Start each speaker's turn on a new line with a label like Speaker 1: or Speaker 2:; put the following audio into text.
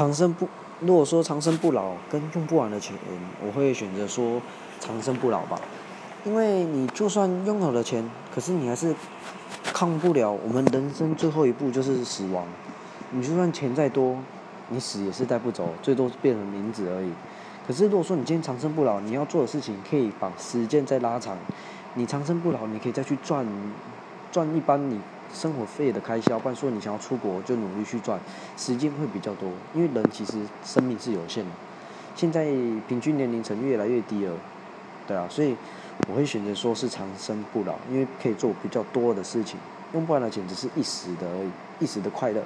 Speaker 1: 长生不，如果说长生不老跟用不完的钱，我会选择说长生不老吧。因为你就算拥有了钱，可是你还是抗不了我们人生最后一步就是死亡。你就算钱再多，你死也是带不走，最多变成名字而已。可是如果说你今天长生不老，你要做的事情可以把时间再拉长。你长生不老，你可以再去赚赚一般你生活费的开销，不然说你想要出国就努力去赚，时间会比较多。因为人其实生命是有限的，现在平均年龄层越来越低了，对啊，所以我会选择说是长生不老，因为可以做比较多的事情，用不完的钱只是一时的而已，一时的快乐。